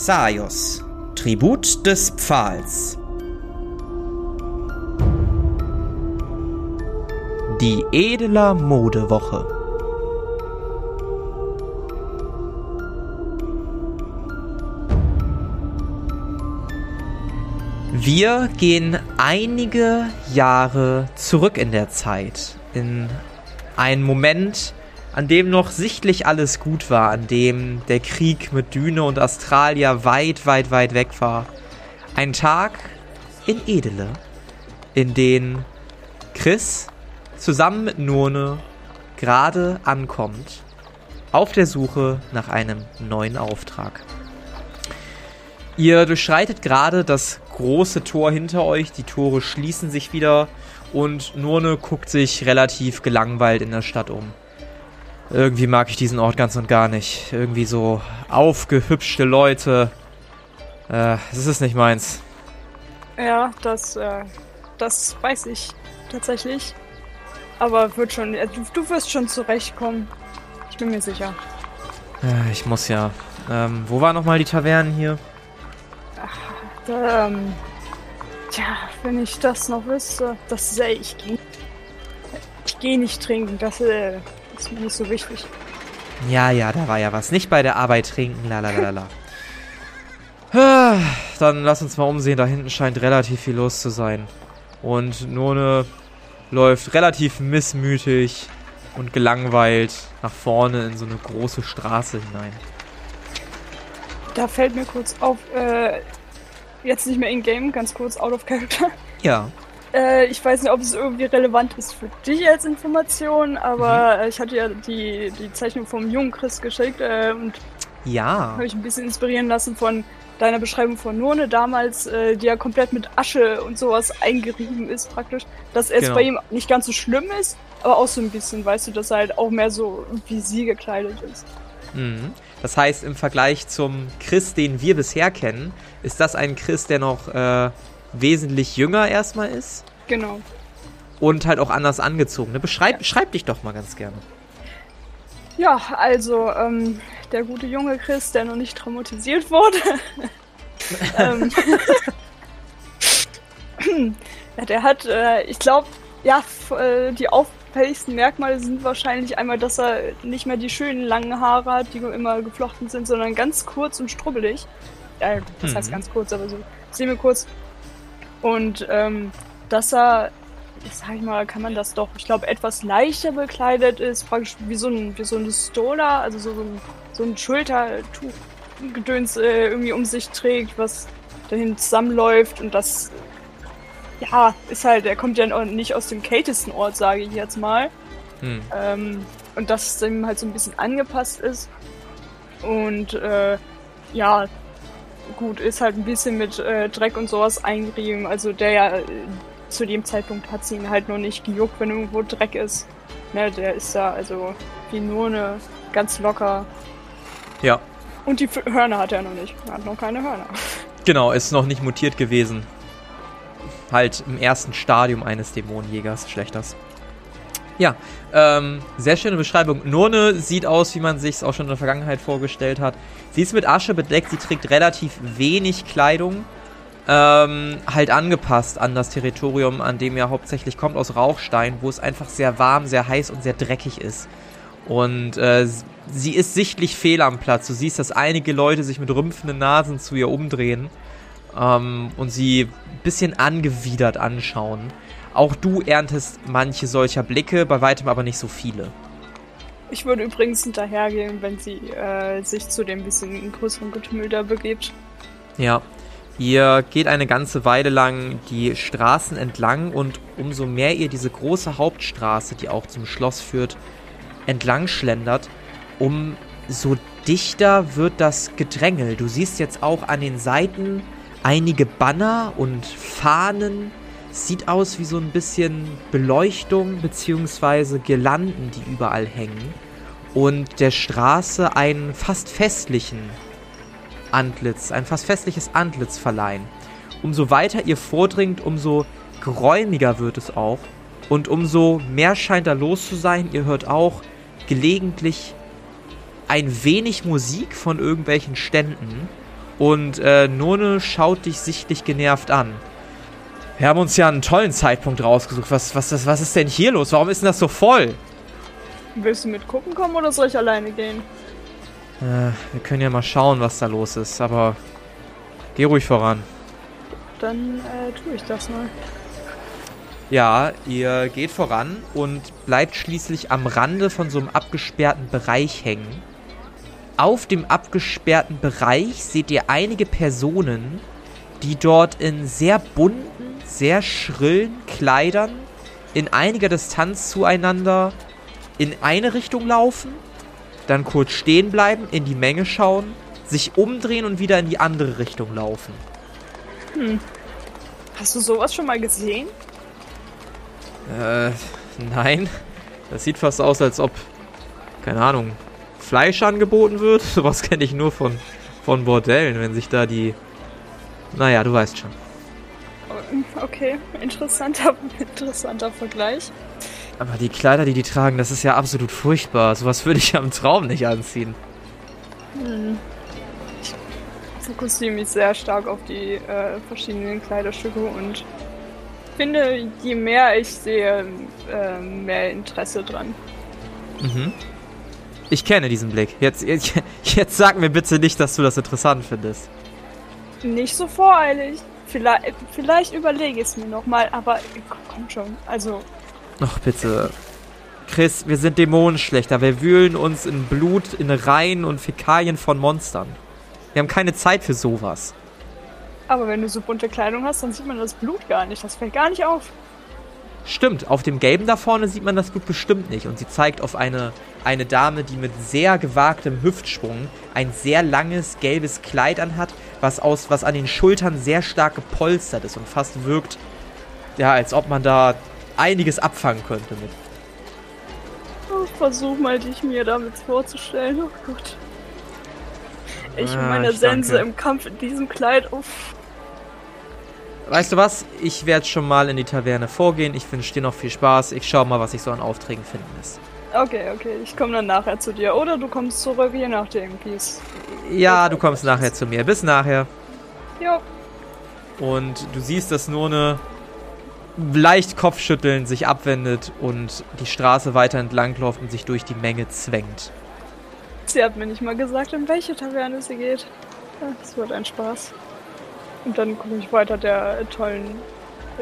Zaios, Tribut des Pfahls. Die Edeler Modewoche. Wir gehen einige Jahre zurück in der Zeit, in einen Moment, an dem noch sichtlich alles gut war, an dem der Krieg mit Düne und Australia weit, weit, weit weg war. Ein Tag in Edele, in den Chris zusammen mit Nurne gerade ankommt, auf der Suche nach einem neuen Auftrag. Ihr durchschreitet gerade das große Tor hinter euch, die Tore schließen sich wieder und Nurne guckt sich relativ gelangweilt in der Stadt um. Irgendwie mag ich diesen Ort ganz und gar nicht. Irgendwie so aufgehübschte Leute. Äh, das ist nicht meins. Ja, das, äh, das weiß ich tatsächlich. Aber wird schon, äh, du, du wirst schon zurechtkommen. Ich bin mir sicher. Äh, ich muss ja. Ähm, wo war nochmal die Taverne hier? Ach, da, ähm, tja, wenn ich das noch wüsste, das sei ich. Ich gehe nicht trinken, das äh, ist mir nicht so wichtig. Ja, ja, da war ja was. Nicht bei der Arbeit trinken, lalalala. Ah, Dann lass uns mal umsehen. Da hinten scheint relativ viel los zu sein. Und None läuft relativ missmütig und gelangweilt nach vorne in so eine große Straße hinein. Da fällt mir kurz auf, äh, jetzt nicht mehr in-game, ganz kurz, out of character. Ja. Äh, ich weiß nicht, ob es irgendwie relevant ist für dich als Information, aber Mhm. äh, ich hatte ja die, die Zeichnung vom jungen Chris geschickt äh, und Ja. habe ich ein bisschen inspirieren lassen von deiner Beschreibung von Nurne damals, äh, die ja komplett mit Asche und sowas eingerieben ist praktisch. Dass es Genau. bei ihm nicht ganz so schlimm ist, aber auch so ein bisschen, weißt du, dass er halt auch mehr so wie sie gekleidet ist. Mhm. Das heißt, im Vergleich zum Chris, den wir bisher kennen, ist das ein Chris, der noch äh, wesentlich jünger erstmal ist Genau. und halt auch anders angezogen. Ne? Beschreib, beschreib dich doch mal ganz gerne. Ja, also ähm, der gute junge Chris, der noch nicht traumatisiert wurde. ähm, ja, der hat, äh, ich glaube, ja, äh, die auffälligsten Merkmale sind wahrscheinlich einmal, dass er nicht mehr die schönen langen Haare hat, die immer geflochten sind, sondern ganz kurz und strubbelig. Äh, das heißt Mhm. ganz kurz, aber so semi kurz. Und ähm, dass er sag ich mal, kann man das doch, ich glaube, etwas leichter bekleidet ist, praktisch wie so ein, wie so eine Stola, also so, so ein, so ein Schultertuch Gedöns äh, irgendwie um sich trägt, was dahin zusammenläuft und das, ja, ist halt, er kommt ja nicht aus dem kältesten Ort, sage ich jetzt mal. Hm. Ähm, und dass es dem halt so ein bisschen angepasst ist. Und äh, ja, gut, ist halt ein bisschen mit äh, Dreck und sowas eingerieben. Also der ja äh, zu dem Zeitpunkt hat sie ihn halt noch nicht gejuckt, wenn irgendwo Dreck ist. Ne, der ist da also wie nur eine ganz locker. Ja, Und die Hörner hat er noch nicht. Er hat noch keine Hörner. genau, ist noch nicht mutiert gewesen. Halt im ersten Stadium eines Dämonenjägers, Schlechters. Ja, ähm, sehr schöne Beschreibung. Nurne sieht aus, wie man sich es auch schon in der Vergangenheit vorgestellt hat. Sie ist mit Asche bedeckt, sie trägt relativ wenig Kleidung. Ähm, halt angepasst an das Territorium, an dem er hauptsächlich kommt, aus Rauchstein, wo es einfach sehr warm, sehr heiß und sehr dreckig ist. Und äh, sie ist sichtlich fehl am Platz. Du siehst, dass einige Leute sich mit rümpfenden Nasen zu ihr umdrehen ähm, und sie ein bisschen angewidert anschauen. Auch du erntest manche solcher Blicke, bei weitem aber nicht so viele. Ich würde übrigens hinterhergehen, wenn sie äh, sich zu dem bisschen größeren Getümmel da begibt. Ja. Ihr geht eine ganze Weile lang die Straßen entlang und umso mehr ihr diese große Hauptstraße, die auch zum Schloss führt, entlang schlendert, umso dichter wird das Gedrängel. Du siehst jetzt auch an den Seiten einige Banner und Fahnen. Sieht aus wie so ein bisschen Beleuchtung bzw. Girlanden, die überall hängen. Und der Straße einen fast festlichen Antlitz, ein fast festliches Antlitz verleihen. Umso weiter ihr vordringt, umso geräumiger wird es auch. Und umso mehr scheint da los zu sein. Ihr hört auch gelegentlich ein wenig Musik von irgendwelchen Ständen. Und äh, None schaut dich sichtlich genervt an. Wir haben uns ja einen tollen Zeitpunkt rausgesucht. Was, was, was ist denn hier los? Warum ist denn das so voll? Willst du mit gucken kommen oder soll ich alleine gehen? Äh, wir können ja mal schauen, was da los ist, aber geh ruhig voran. Dann äh, tue ich das mal. Ja, ihr geht voran und bleibt schließlich am Rande von so einem abgesperrten Bereich hängen. Auf dem abgesperrten Bereich seht ihr einige Personen, die dort in sehr bunten, sehr schrillen Kleidern in einiger Distanz zueinander in eine Richtung laufen, dann kurz stehen bleiben, in die Menge schauen, sich umdrehen und wieder in die andere Richtung laufen. Hm. Hast du sowas schon mal gesehen? Äh, nein. Das sieht fast aus, als ob, keine Ahnung, Fleisch angeboten wird. Sowas kenne ich nur von, von Bordellen, wenn sich da die. Naja, du weißt schon. Okay, interessanter, interessanter Vergleich. Aber die Kleider, die die tragen, das ist ja absolut furchtbar. Sowas würde ich ja im Traum nicht anziehen. Hm. Ich fokussiere mich sehr stark auf die äh, verschiedenen Kleiderstücke und finde, je mehr ich sehe, äh, mehr Interesse dran. Mhm. Ich kenne diesen Blick. Jetzt, jetzt, jetzt sag mir bitte nicht, dass du das interessant findest. Nicht so voreilig. Vielleicht, vielleicht überlege ich es mir nochmal, aber komm schon. Also. Ach, bitte. Chris, wir sind Dämonenschlechter. Wir wühlen uns in Blut, in Reihen und Fäkalien von Monstern. Wir haben keine Zeit für sowas. Aber wenn du so bunte Kleidung hast, dann sieht man das Blut gar nicht. Das fällt gar nicht auf. Stimmt, auf dem Gelben da vorne sieht man das Blut bestimmt nicht. Und sie zeigt auf eine, eine Dame, die mit sehr gewagtem Hüftschwung ein sehr langes gelbes Kleid anhat, was, aus, was an den Schultern sehr stark gepolstert ist und fast wirkt, ja, als ob man da einiges abfangen könnte mit. Oh, versuch mal, dich mir damit vorzustellen. Oh Gott. Ich ah, meine ich Sense danke. im Kampf in diesem Kleid. Uff. Weißt du was? Ich werde schon mal in die Taverne vorgehen. Ich wünsche dir noch viel Spaß. Ich schau mal, was ich so an Aufträgen finden lässt. Okay, okay. Ich komme dann nachher zu dir. Oder du kommst zurück, je nachdem, wie es. Ja, du kommst nachher zu mir. Bis nachher. Jo. Und du siehst, dass nur eine leicht Kopfschütteln sich abwendet und die Straße weiter entlang läuft und sich durch die Menge zwängt. Sie hat mir nicht mal gesagt, in welche Taverne sie geht. Das wird ein Spaß. Und dann gucke ich weiter der tollen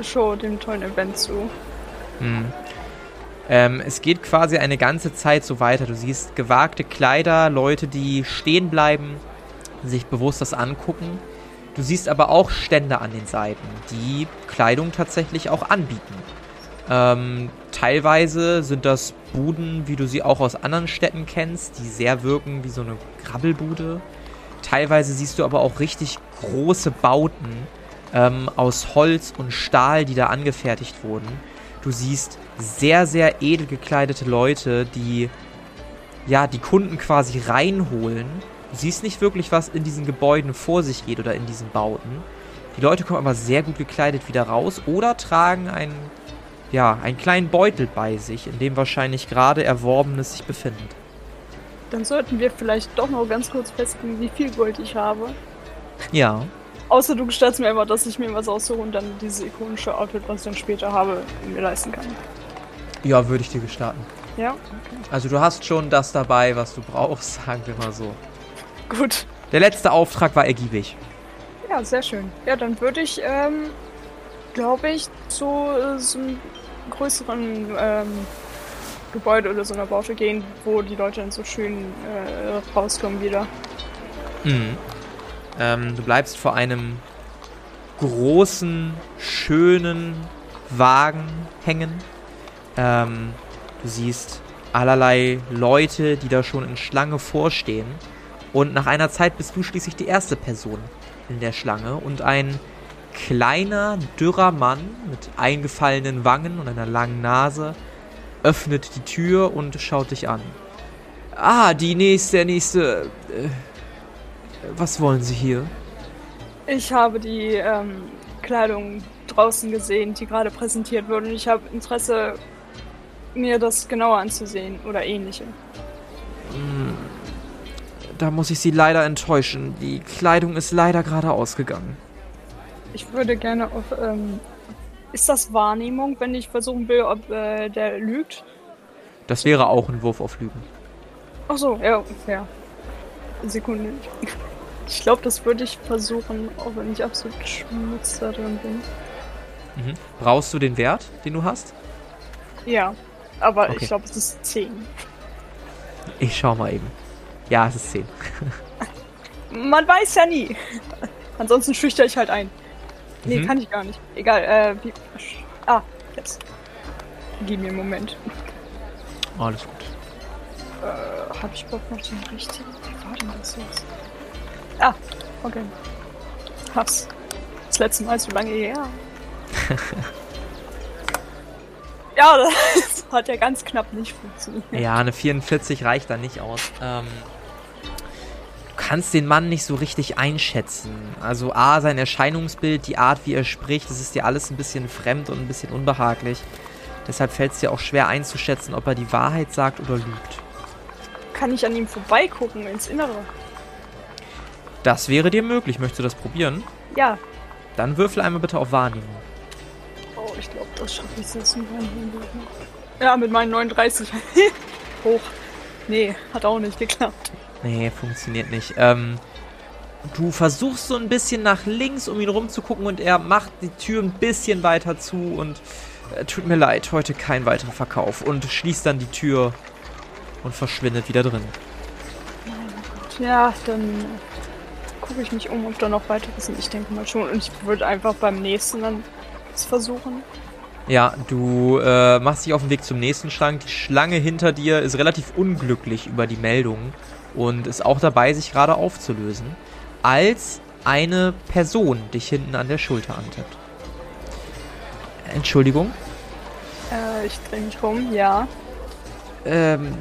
Show, dem tollen Event zu. Hm. Ähm, es geht quasi eine ganze Zeit so weiter. Du siehst gewagte Kleider, Leute, die stehen bleiben, sich bewusst das angucken. Du siehst aber auch Stände an den Seiten, die Kleidung tatsächlich auch anbieten. Ähm, teilweise sind das Buden, wie du sie auch aus anderen Städten kennst, die sehr wirken wie so eine Krabbelbude. Teilweise siehst du aber auch richtig große Bauten ähm, aus Holz und Stahl, die da angefertigt wurden. Du siehst sehr, sehr edel gekleidete Leute, die ja die Kunden quasi reinholen. Du siehst nicht wirklich, was in diesen Gebäuden vor sich geht oder in diesen Bauten. Die Leute kommen aber sehr gut gekleidet wieder raus oder tragen einen, ja, einen kleinen Beutel bei sich, in dem wahrscheinlich gerade Erworbenes sich befindet. Dann sollten wir vielleicht doch noch ganz kurz festlegen, wie viel Gold ich habe. Ja. Außer du gestattest mir immer, dass ich mir was aussuche und dann dieses ikonische Outfit, was ich dann später habe, mir leisten kann. Ja, würde ich dir gestatten. Ja? Okay. Also du hast schon das dabei, was du brauchst, sagen wir mal so. Gut. Der letzte Auftrag war ergiebig. Ja, sehr schön. Ja, dann würde ich, ähm, glaube ich, zu äh, so einem größeren ähm, Gebäude oder so einer Baute gehen, wo die Leute dann so schön äh, rauskommen wieder. Mhm. Ähm, du bleibst vor einem großen, schönen Wagen hängen. Ähm, du siehst allerlei Leute, die da schon in Schlange vorstehen. Und nach einer Zeit bist du schließlich die erste Person in der Schlange und ein kleiner, dürrer Mann mit eingefallenen Wangen und einer langen Nase öffnet die Tür und schaut dich an. Ah, die nächste, der nächste. Äh, was wollen Sie hier? Ich habe die ähm, Kleidung draußen gesehen, die gerade präsentiert wurde, und ich habe Interesse, mir das genauer anzusehen oder ähnliche. Da muss ich Sie leider enttäuschen. Die Kleidung ist leider gerade ausgegangen. Ich würde gerne auf. Ähm, ist das Wahrnehmung, wenn ich versuchen will, ob äh, der lügt? Das wäre auch ein Wurf auf Lügen. Ach so, ja, ja. Sekunde. Ich glaube, das würde ich versuchen, auch wenn ich absolut schmutz da drin bin. Mhm. Brauchst du den Wert, den du hast? Ja, aber Okay. ich glaube, es ist 10. Ich schau mal eben. Ja, es ist 10. Man weiß ja nie. Ansonsten schüchter ich halt ein. Nee, Mhm. kann ich gar nicht. Egal, äh, wie. Ah, jetzt. Gib mir einen Moment. Alles gut. Äh, hab ich überhaupt noch den richtigen? War denn das jetzt? Ah, okay. Hab's. Das letzte Mal so lange her. ja, das hat ja ganz knapp nicht funktioniert. Ja, eine 44 reicht da nicht aus. Ähm, du kannst den Mann nicht so richtig einschätzen. Also A, sein Erscheinungsbild, die Art, wie er spricht, das ist dir alles ein bisschen fremd und ein bisschen unbehaglich. Deshalb fällt es dir auch schwer einzuschätzen, ob er die Wahrheit sagt oder lügt. Kann ich an ihm vorbeigucken ins Innere? Das wäre dir möglich. Möchtest du das probieren? Ja. Dann würfel einmal bitte auf Wahrnehmung. Oh, ich glaube, das schaffe ich jetzt mit meinen Händen. Ja, mit meinen 39. Hoch. Nee, hat auch nicht geklappt. Nee, funktioniert nicht. Ähm, du versuchst so ein bisschen nach links, um ihn rumzugucken und er macht die Tür ein bisschen weiter zu und äh, tut mir leid, heute kein weiterer Verkauf und schließt dann die Tür und verschwindet wieder drin. Ja, dann gucke ich mich um, ob da noch weiteres sind. Ich denke mal schon. Und ich würde einfach beim nächsten dann es versuchen. Ja, du äh, machst dich auf den Weg zum nächsten Schrank. Die Schlange hinter dir ist relativ unglücklich über die Meldung und ist auch dabei, sich gerade aufzulösen, als eine Person dich hinten an der Schulter antippt. Entschuldigung? Äh, ich drehe mich rum, ja. Ähm,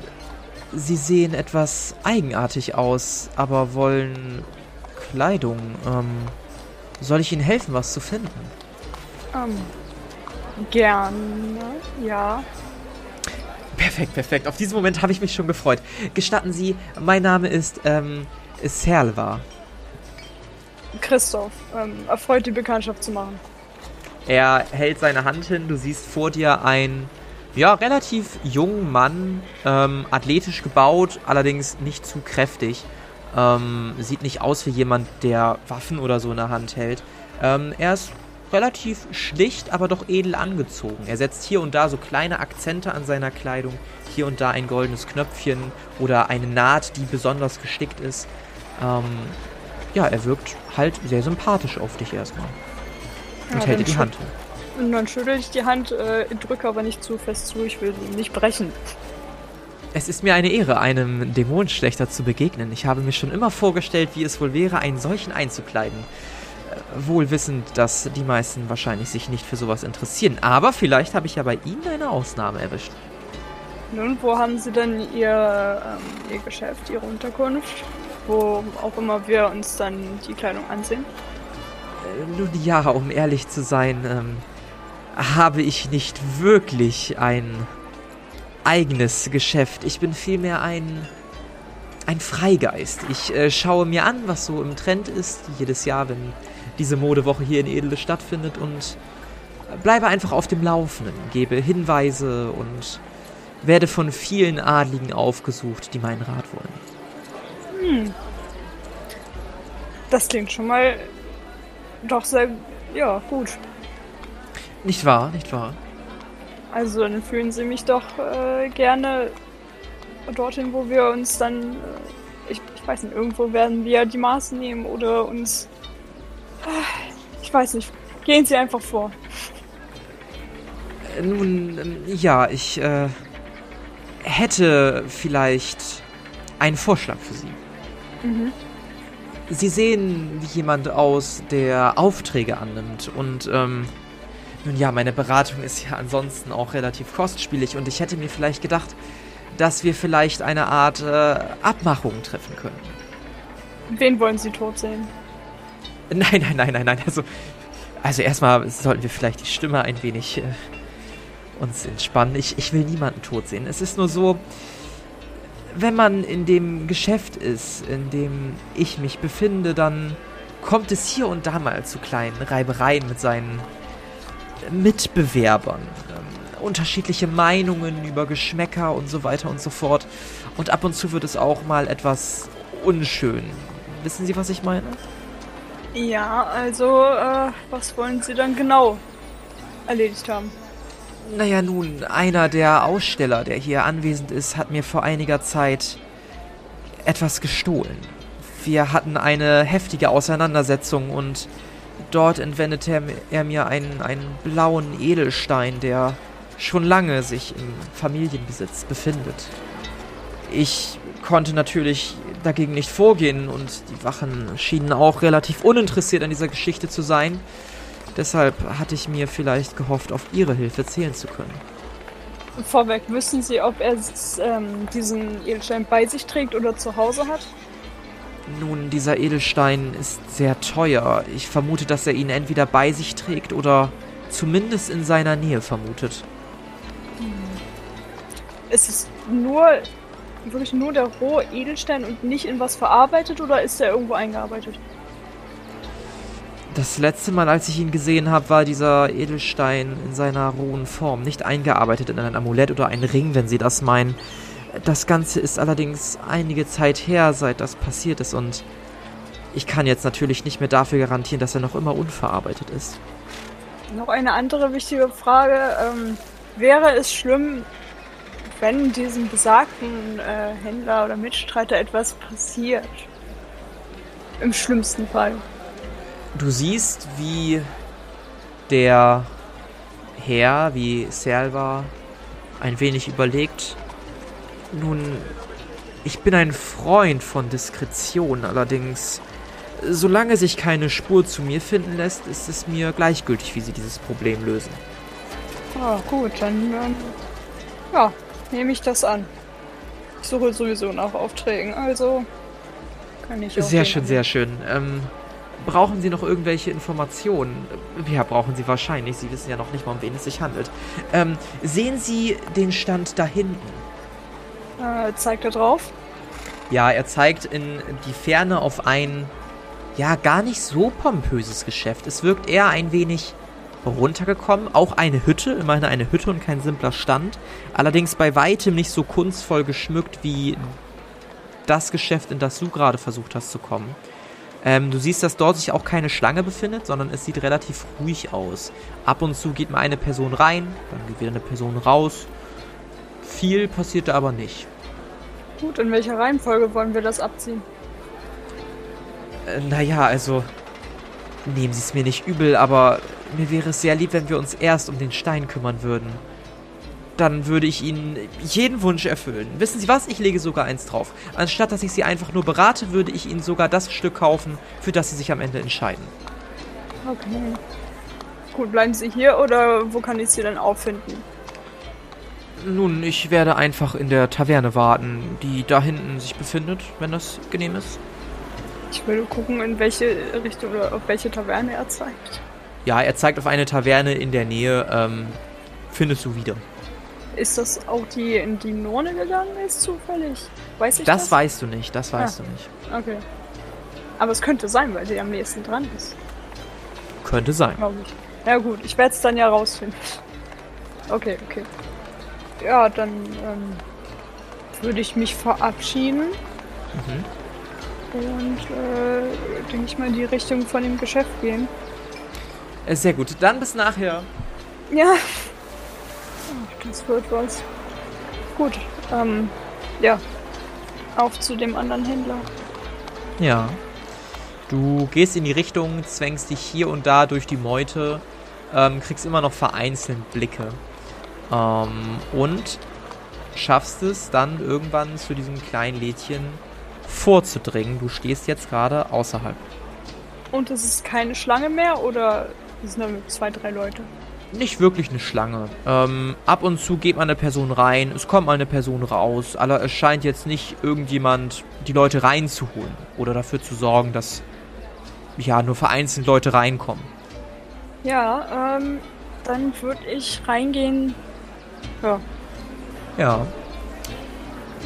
Sie sehen etwas eigenartig aus, aber wollen Kleidung. Ähm, soll ich Ihnen helfen, was zu finden? Ähm, gerne, ja. Perfekt, perfekt. Auf diesen Moment habe ich mich schon gefreut. Gestatten Sie, mein Name ist, ähm, Serlva. Christoph, ähm, erfreut die Bekanntschaft zu machen. Er hält seine Hand hin. Du siehst vor dir einen, ja, relativ jungen Mann, ähm, athletisch gebaut, allerdings nicht zu kräftig. Ähm, sieht nicht aus wie jemand, der Waffen oder so in der Hand hält. Ähm, er ist relativ schlicht, aber doch edel angezogen. Er setzt hier und da so kleine Akzente an seiner Kleidung. Hier und da ein goldenes Knöpfchen oder eine Naht, die besonders gestickt ist. Ähm, ja, er wirkt halt sehr sympathisch auf dich erstmal. Und Ja, hält dir die Hand hin. Und dann schüttel ich die Hand, äh, drücke aber nicht zu fest zu, ich will sie nicht brechen. Es ist mir eine Ehre, einem Dämonenschlechter zu begegnen. Ich habe mir schon immer vorgestellt, wie es wohl wäre, einen solchen einzukleiden. Äh, Wohl wissend, dass die meisten wahrscheinlich sich nicht für sowas interessieren. Aber vielleicht habe ich ja bei Ihnen eine Ausnahme erwischt. Nun, wo haben Sie denn Ihr, ähm, Ihr Geschäft, Ihre Unterkunft? Wo auch immer wir uns dann die Kleidung ansehen? Äh, Nun ja, um ehrlich zu sein, ähm, habe ich nicht wirklich ein eigenes Geschäft. Ich bin vielmehr ein ein Freigeist. Ich äh, schaue mir an, was so im Trend ist, jedes Jahr, wenn diese Modewoche hier in Edele stattfindet und bleibe einfach auf dem Laufenden, gebe Hinweise und werde von vielen Adligen aufgesucht, die meinen Rat wollen. Hm. Das klingt schon mal doch sehr, ja, gut. Nicht wahr, nicht wahr? Also dann fühlen Sie mich doch äh, gerne dorthin, wo wir uns dann, äh, ich, ich weiß nicht, irgendwo werden wir die Maße nehmen oder uns, äh, ich weiß nicht, gehen Sie einfach vor. Äh, Nun, ähm, ja, ich äh, hätte vielleicht einen Vorschlag für Sie. Mhm. Sie sehen wie jemand aus, der Aufträge annimmt und ähm, nun ja, meine Beratung ist ja ansonsten auch relativ kostspielig und ich hätte mir vielleicht gedacht, dass wir vielleicht eine Art äh, Abmachung treffen können. Wen wollen Sie tot sehen? Nein, nein, nein, nein, nein. Also, also erstmal sollten wir vielleicht die Stimme ein wenig äh, uns entspannen. Ich, ich will niemanden tot sehen. Es ist nur so, wenn man in dem Geschäft ist, in dem ich mich befinde, dann kommt es hier und da mal zu kleinen Reibereien mit seinen Mitbewerbern. Ähm, unterschiedliche Meinungen über Geschmäcker und so weiter und so fort. Und ab und zu wird es auch mal etwas unschön. Wissen Sie, was ich meine? Ja, also, äh, was wollen Sie dann genau erledigt haben? Naja, nun, einer der Aussteller, der hier anwesend ist, hat mir vor einiger Zeit etwas gestohlen. Wir hatten eine heftige Auseinandersetzung und dort entwendete er, er mir einen, einen blauen Edelstein, der schon lange sich im Familienbesitz befindet. Ich konnte natürlich dagegen nicht vorgehen und die Wachen schienen auch relativ uninteressiert an dieser Geschichte zu sein. Deshalb hatte ich mir vielleicht gehofft, auf Ihre Hilfe zählen zu können. Vorweg, wissen Sie, ob er ähm, diesen Edelstein bei sich trägt oder zu Hause hat? Nun, dieser Edelstein ist sehr teuer. Ich vermute, dass er ihn entweder bei sich trägt oder zumindest in seiner Nähe vermutet. Hm. Ist es nur wirklich nur der rohe Edelstein und nicht in was verarbeitet oder ist er irgendwo eingearbeitet? Das letzte Mal, als ich ihn gesehen habe, war dieser Edelstein in seiner rohen Form, nicht eingearbeitet in ein Amulett oder einen Ring, wenn Sie das meinen. Das Ganze ist allerdings einige Zeit her, seit das passiert ist und ich kann jetzt natürlich nicht mehr dafür garantieren, dass er noch immer unverarbeitet ist. Noch eine andere wichtige Frage. Ähm, wäre es schlimm, wenn diesem besagten äh, Händler oder Mitstreiter etwas passiert. Im schlimmsten Fall. Du siehst, wie der Herr, wie Selva, ein wenig überlegt. Nun, ich bin ein Freund von Diskretion, allerdings, solange sich keine Spur zu mir finden lässt, ist es mir gleichgültig, wie sie dieses Problem lösen. Ah, gut, dann ähm, ja, nehme ich das an. Ich suche sowieso nach Aufträgen, also kann ich auch. Sehr schön, sehr schön. Ähm, brauchen Sie noch irgendwelche Informationen? Ja, brauchen Sie wahrscheinlich. Sie wissen ja noch nicht mal, um wen es sich handelt. Ähm, sehen Sie den Stand da hinten? Äh, zeigt er drauf? Ja, er zeigt in die Ferne auf ein, ja, gar nicht so pompöses Geschäft. Es wirkt eher ein wenig runtergekommen. Auch eine Hütte, immerhin eine Hütte und kein simpler Stand. Allerdings bei weitem nicht so kunstvoll geschmückt wie das Geschäft, in das du gerade versucht hast zu kommen. Ähm, du siehst, dass dort sich auch keine Schlange befindet, sondern es sieht relativ ruhig aus. Ab und zu geht mal eine Person rein, dann geht wieder eine Person raus. Viel passiert da aber nicht. Gut, in welcher Reihenfolge wollen wir das abziehen? Äh, naja, also nehmen Sie es mir nicht übel, aber mir wäre es sehr lieb, wenn wir uns erst um den Stein kümmern würden. Dann würde ich Ihnen jeden Wunsch erfüllen. Wissen Sie was? Ich lege sogar eins drauf. Anstatt dass ich Sie einfach nur berate, würde ich Ihnen sogar das Stück kaufen, für das Sie sich am Ende entscheiden. Okay. Gut, bleiben Sie hier oder wo kann ich Sie dann auffinden? Nun, ich werde einfach in der Taverne warten, die da hinten sich befindet, wenn das genehm ist. Ich würde gucken, in welche Richtung oder auf welche Taverne er zeigt. Ja, er zeigt auf eine Taverne in der Nähe. Ähm, findest du wieder. Ist das auch die, in die Norne gegangen ist, zufällig? Weiß ich das? Das weißt du nicht, das weißt ah, du nicht. Okay. Aber es könnte sein, weil sie am nächsten dran ist. Könnte sein. Glaube ich. Ja gut, ich werde es dann ja rausfinden. Okay, okay. Ja, dann ähm, würde ich mich verabschieden. Mhm. Und äh, denke ich mal in die Richtung von dem Geschäft gehen. Äh, sehr gut. Dann bis nachher. Ja. Das wird was. Gut. Ähm, ja. Auf zu dem anderen Händler. Ja. Du gehst in die Richtung, zwängst dich hier und da durch die Meute, ähm, kriegst immer noch vereinzelt Blicke. Ähm, und schaffst es dann irgendwann zu diesem kleinen Lädchen vorzudringen. Du stehst jetzt gerade außerhalb. Und es ist keine Schlange mehr oder sind nur zwei, drei Leute. Nicht wirklich eine Schlange. Ähm, ab und zu geht mal eine Person rein, es kommt mal eine Person raus, aber es scheint jetzt nicht irgendjemand die Leute reinzuholen oder dafür zu sorgen, dass ja nur vereinzelt Leute reinkommen. Ja, ähm, dann würde ich reingehen. Ja. Ja.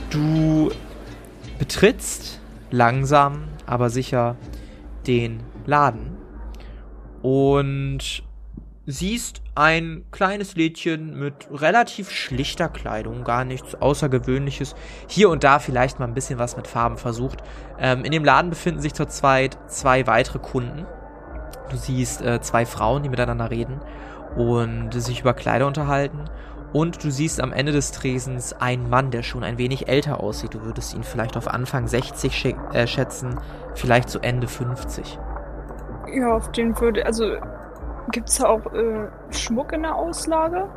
Du betrittst langsam, aber sicher den Laden und siehst ein kleines Lädchen mit relativ schlichter Kleidung, gar nichts Außergewöhnliches. Hier und da vielleicht mal ein bisschen was mit Farben versucht. Ähm, in dem Laden befinden sich zurzeit zwei weitere Kunden. Du siehst äh, zwei Frauen, die miteinander reden und sich über Kleider unterhalten. Und du siehst am Ende des Tresens einen Mann, der schon ein wenig älter aussieht. Du würdest ihn vielleicht auf Anfang 60 sch äh, schätzen, vielleicht so Ende 50. Ja, auf den würde, also gibt es da auch äh, Schmuck in der Auslage?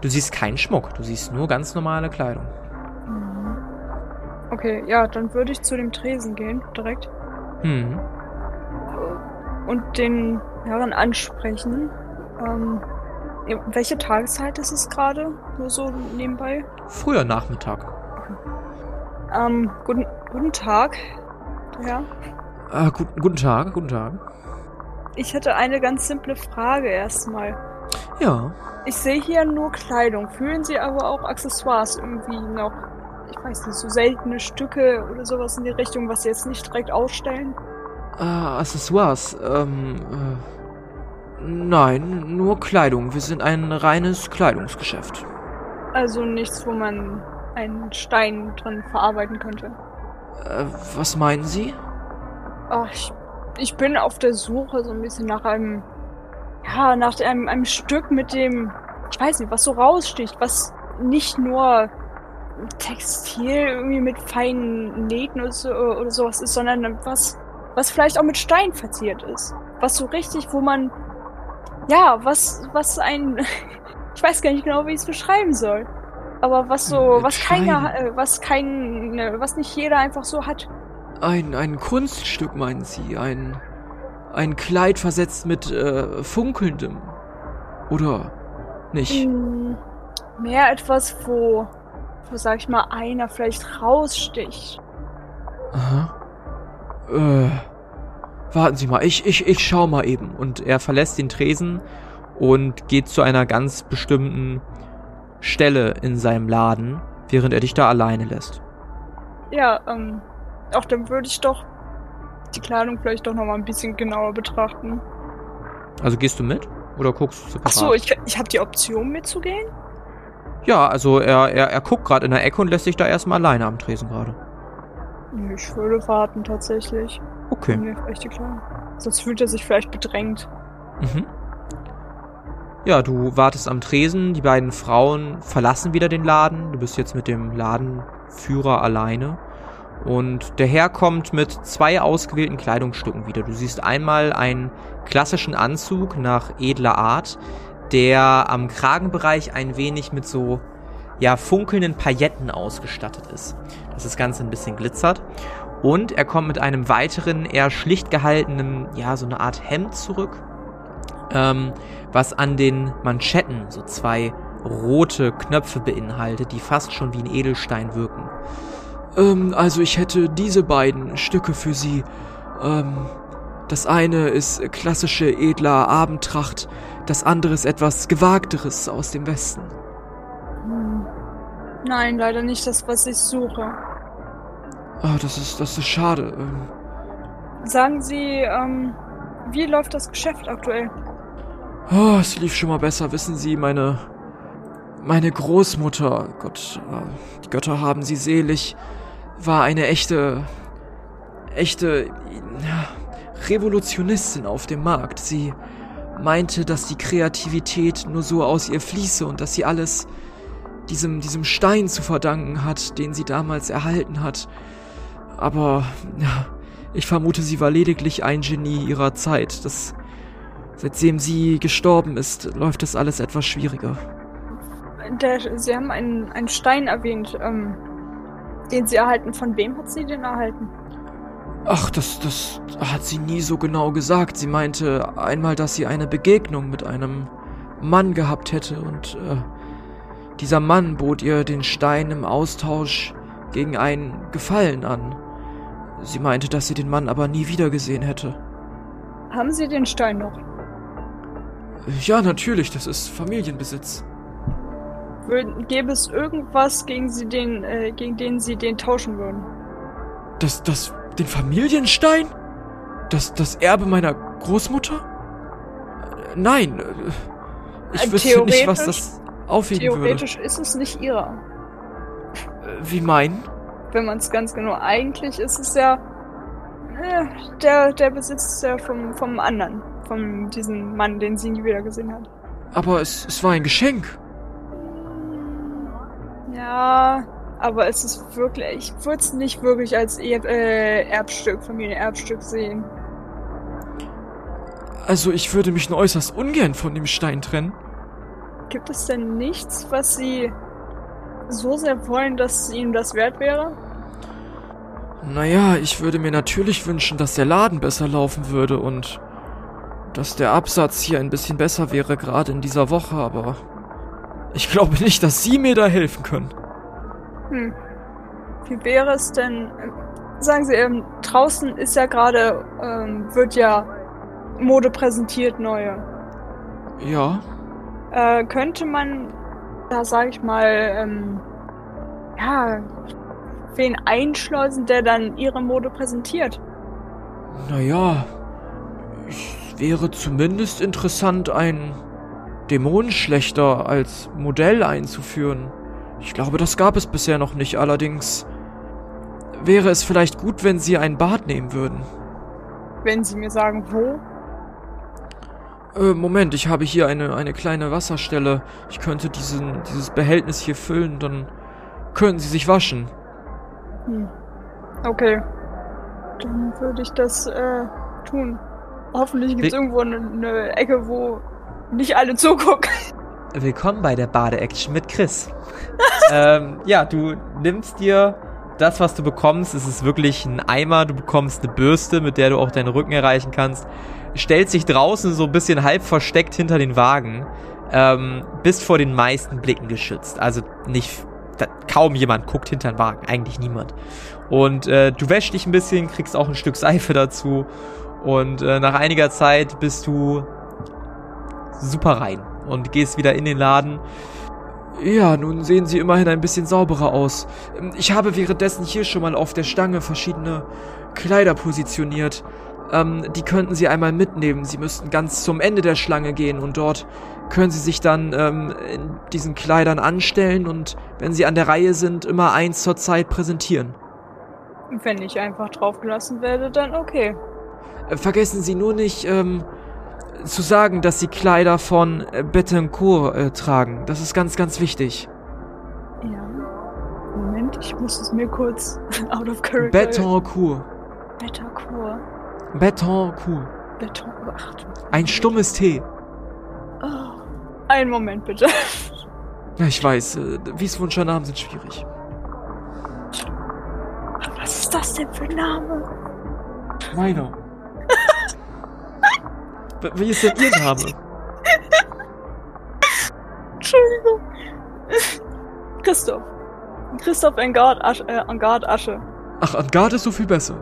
Du siehst keinen Schmuck, du siehst nur ganz normale Kleidung. Mhm. Okay, ja, dann würde ich zu dem Tresen gehen, direkt. Hm. Und den Herren ansprechen. Ähm, welche Tageszeit ist es gerade? Nur so nebenbei? Früher Nachmittag. Ähm, guten, guten Tag. Ja. Äh, gut, guten Tag, guten Tag. Ich hätte eine ganz simple Frage erstmal. Ja. Ich sehe hier nur Kleidung. Fühlen Sie aber auch Accessoires irgendwie noch? Ich weiß nicht, so seltene Stücke oder sowas in die Richtung, was Sie jetzt nicht direkt ausstellen? Äh, Accessoires, ähm, äh, nein, nur Kleidung. Wir sind ein reines Kleidungsgeschäft. Also nichts, wo man einen Stein drin verarbeiten könnte. Äh, was meinen Sie? Ach, ich, ich bin auf der Suche so ein bisschen nach einem, ja, nach einem, einem Stück mit dem, ich weiß nicht, was so raussticht, was nicht nur Textil irgendwie mit feinen Nähten oder, so, oder sowas ist, sondern was, was vielleicht auch mit Stein verziert ist. Was so richtig, wo man, ja, was, was ein, ich weiß gar nicht genau, wie ich es beschreiben soll. Aber was so, was keiner, äh, was kein, was nicht jeder einfach so hat. Ein, ein Kunststück, meinen Sie? Ein, ein Kleid versetzt mit, äh, funkelndem? Oder nicht? Hm, mehr etwas, wo, wo, sag ich mal, einer vielleicht raussticht. Aha. Äh, warten Sie mal, ich, ich, ich schau mal eben. Und er verlässt den Tresen und geht zu einer ganz bestimmten Stelle in seinem Laden, während er dich da alleine lässt. Ja, ähm, auch dann würde ich doch die Kleidung vielleicht doch noch mal ein bisschen genauer betrachten. Also gehst du mit? Oder guckst du separat? Ach so, ich, ich habe die Option mitzugehen? Ja, also er, er, er guckt gerade in der Ecke und lässt sich da erstmal alleine am Tresen gerade. Nö, Ich würde warten tatsächlich. Okay. Mir vielleicht die. Sonst fühlt er sich vielleicht bedrängt. Mhm. Ja, du wartest am Tresen, die beiden Frauen verlassen wieder den Laden. Du bist jetzt mit dem Ladenführer alleine. Und der Herr kommt mit zwei ausgewählten Kleidungsstücken wieder. Du siehst einmal einen klassischen Anzug nach edler Art, der am Kragenbereich ein wenig mit so ja funkelnden Pailletten ausgestattet ist. Dass das Ganze ein bisschen glitzert. Und er kommt mit einem weiteren, eher schlicht gehaltenen, ja, so eine Art Hemd zurück, ähm, was an den Manschetten so zwei rote Knöpfe beinhaltet, die fast schon wie ein Edelstein wirken. Ähm, also ich hätte diese beiden Stücke für Sie. Ähm, das eine ist klassische edler Abendtracht, das andere ist etwas Gewagteres aus dem Westen. Hm. Nein, leider nicht das, was ich suche. Ah, das ist, das ist schade. Ähm, Sagen Sie, ähm, wie läuft das Geschäft aktuell? Oh, es lief schon mal besser, wissen Sie, meine. Meine Großmutter, Gott, äh, die Götter haben sie selig, war eine echte. echte. Revolutionistin auf dem Markt. Sie meinte, dass die Kreativität nur so aus ihr fließe und dass sie alles diesem, diesem Stein zu verdanken hat, den sie damals erhalten hat. Aber, ja, ich vermute, sie war lediglich ein Genie ihrer Zeit. Das Seitdem sie gestorben ist, läuft das alles etwas schwieriger. Der, Sie haben einen, einen Stein erwähnt, ähm, den Sie erhalten. Von wem hat sie den erhalten? Ach, das, das hat sie nie so genau gesagt. Sie meinte einmal, dass sie eine Begegnung mit einem Mann gehabt hätte und äh, dieser Mann bot ihr den Stein im Austausch gegen einen Gefallen an. Sie meinte, dass sie den Mann aber nie wiedergesehen hätte. Haben Sie den Stein noch? Ja, natürlich, das ist Familienbesitz. gäbe es irgendwas, gegen, sie den, äh, gegen den sie den tauschen würden? Das, das, den Familienstein? Das, das Erbe meiner Großmutter? Äh, Nein, äh, ich Äh, wüsste nicht, was das aufwiegen würde. Theoretisch ist es nicht ihrer. Äh, Wie meinen? Wenn man es ganz genau. Eigentlich ist es ja. Äh, der, der Besitz ja vom, vom anderen. Von diesem Mann, den sie nie wieder gesehen hat. Aber es, es war ein Geschenk. Ja, aber es ist wirklich. Ich würde es nicht wirklich als er äh, Erbstück, Familienerbstück sehen. Also ich würde mich nur äußerst ungern von dem Stein trennen. Gibt es denn nichts, was sie so sehr wollen, dass ihnen das wert wäre? Naja, ich würde mir natürlich wünschen, dass der Laden besser laufen würde und dass der Absatz hier ein bisschen besser wäre, gerade in dieser Woche, aber ich glaube nicht, dass Sie mir da helfen können. Hm. Wie wäre es denn? Sagen Sie, ähm, draußen ist ja gerade, ähm, wird ja Mode präsentiert, neue. Ja, Äh, könnte man da, sag ich mal, ähm, ja, wen einschleusen, der dann ihre Mode präsentiert? naja, es wäre zumindest interessant, einen Dämonenschlechter als Modell einzuführen. Ich glaube, das gab es bisher noch nicht, allerdings wäre es vielleicht gut, wenn Sie ein Bad nehmen würden. Wenn Sie mir sagen, wo? Äh, Moment, ich habe hier eine, eine kleine Wasserstelle. Ich könnte diesen, dieses Behältnis hier füllen, dann können Sie sich waschen. Hm. Okay. Dann würde ich das äh, tun. Hoffentlich gibt es irgendwo eine, eine Ecke, wo nicht alle zugucken. Willkommen bei der Bade-Action mit Chris. ähm, ja, du nimmst dir das, was du bekommst. Es ist wirklich ein Eimer. Du bekommst eine Bürste, mit der du auch deinen Rücken erreichen kannst. Stellst dich draußen so ein bisschen halb versteckt hinter den Wagen. Ähm, bist vor den meisten Blicken geschützt. Also nicht, da, kaum jemand guckt hinter den Wagen. Eigentlich niemand. Und äh, du wäschst dich ein bisschen, kriegst auch ein Stück Seife dazu. Und äh, nach einiger Zeit bist du super rein und gehst wieder in den Laden. Ja, nun sehen Sie immerhin ein bisschen sauberer aus. Ich habe währenddessen hier schon mal auf der Stange verschiedene Kleider positioniert. Ähm, die könnten Sie einmal mitnehmen. Sie müssten ganz zum Ende der Schlange gehen und dort können Sie sich dann ähm, in diesen Kleidern anstellen und wenn Sie an der Reihe sind, immer eins zur Zeit präsentieren. Wenn ich einfach draufgelassen werde, dann okay. Äh, Vergessen Sie nur nicht, ähm, zu sagen, dass Sie Kleider von äh, Bettencourt äh, tragen. Das ist ganz, ganz wichtig. Ja. Moment, ich muss es mir kurz out of character. Bettencourt. Betancourt. Bettencourt. Beton. Ach, du- Ein stummes T. Oh. Einen Moment bitte. Ja, ich weiß, äh, Wieswunschernamen sind schwierig. Was ist das denn für ein Name? Meiner. Wie ist denn Ihr Name? Entschuldigung. Christoph. Christoph Engard Asche. Äh, Engard Asche. Ach, Angard ist so viel besser.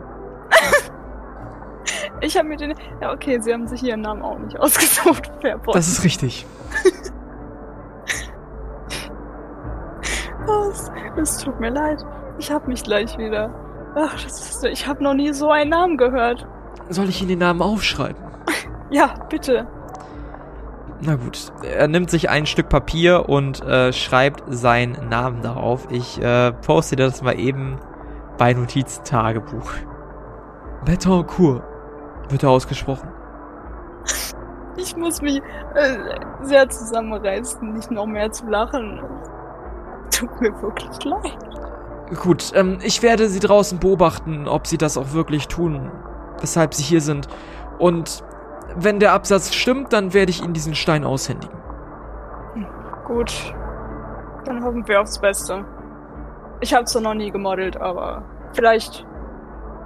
Ich habe mir den. Ja, okay, sie haben sich ihren Namen auch nicht ausgesucht. Fairpoint. Das ist richtig. Was? Es tut mir leid. Ich hab mich gleich wieder. Ach, das ist, ich habe noch nie so einen Namen gehört. Soll ich Ihnen den Namen aufschreiben? Ja, bitte. Na gut. Er nimmt sich ein Stück Papier und äh, schreibt seinen Namen darauf. Ich äh, poste das mal eben bei Notiztagebuch. Bettencourt wird er ausgesprochen. Ich muss mich äh, sehr zusammenreißen, nicht noch mehr zu lachen. Tut mir wirklich leid. Gut, ähm, ich werde Sie draußen beobachten, ob Sie das auch wirklich tun, weshalb Sie hier sind. Und wenn der Absatz stimmt, dann werde ich Ihnen diesen Stein aushändigen. Gut. Dann hoffen wir aufs Beste. Ich habe zwar noch nie gemodelt, aber vielleicht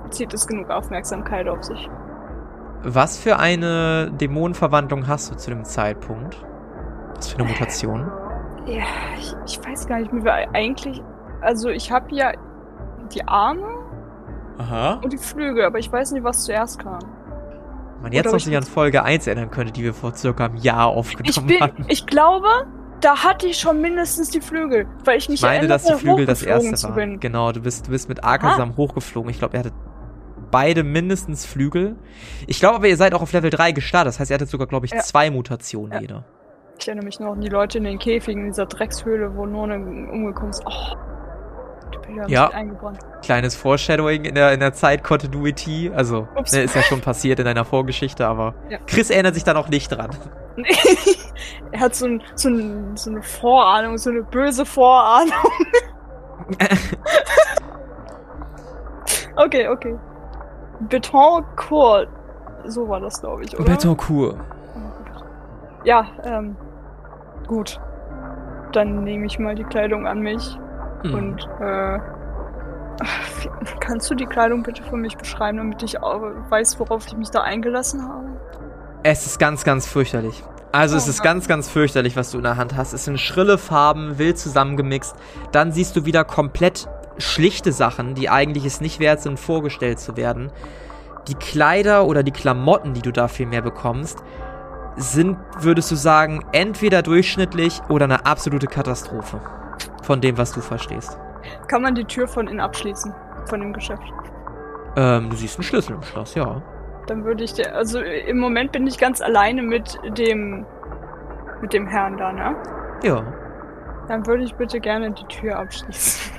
zieht es genug Aufmerksamkeit auf sich. Was für eine Dämonenverwandlung hast du zu dem Zeitpunkt? Was für eine Mutation? Ja, ich, ich weiß gar nicht, wir eigentlich. Also ich habe ja die Arme Aha. und die Flügel, aber ich weiß nicht, was zuerst kam. Man jetzt Oder noch ich sich an Folge 1 erinnern könnte, die wir vor circa einem Jahr Ich aufgenommen bin, hatten. ich glaube, da hatte ich schon mindestens die Flügel, weil ich mich Ich meine, dass die erinnere, Flügel das erste waren. bin. Genau, du bist, du bist mit Arkasam hochgeflogen. Ich glaube, er hatte beide mindestens Flügel. Ich glaube aber, ihr seid auch auf Level 3 gestartet. Das heißt, ihr hattet sogar, glaube ich, Ja. zwei Mutationen Ja. jeder. Ich erinnere mich noch an die Leute in den Käfigen, in dieser Dreckshöhle, wo None umgekommen ist. Oh, Ja. Kleines Foreshadowing in der, in der Zeit Continuity. Also, ne, ist ja schon passiert in deiner Vorgeschichte, aber Ja. Chris erinnert sich da noch nicht dran. er hat so, ein, so, ein, so eine Vorahnung, so eine böse Vorahnung. okay, okay. Betoncourt. So war das, glaube ich, oder? Betonkur. Ja, ähm, gut. Dann nehme ich mal die Kleidung an mich Hm. und, äh, kannst du die Kleidung bitte für mich beschreiben, damit ich auch weiß, worauf ich mich da eingelassen habe? Es ist ganz, ganz fürchterlich. Also es Oh ist Gott. ganz, ganz fürchterlich, was du in der Hand hast. Es sind schrille Farben, wild zusammengemixt. Dann siehst du wieder komplett schlichte Sachen, die eigentlich es nicht wert sind, vorgestellt zu werden. Die Kleider oder die Klamotten, die du dafür mehr bekommst, sind, würdest du sagen, entweder durchschnittlich oder eine absolute Katastrophe. Von dem, was du verstehst. Kann man die Tür von innen abschließen? Von dem Geschäft? Ähm, du siehst einen Schlüssel im Schloss, ja. Dann würde ich dir, also im Moment bin ich ganz alleine mit dem, mit dem Herrn da, ne? Ja. Dann würde ich bitte gerne die Tür abschließen.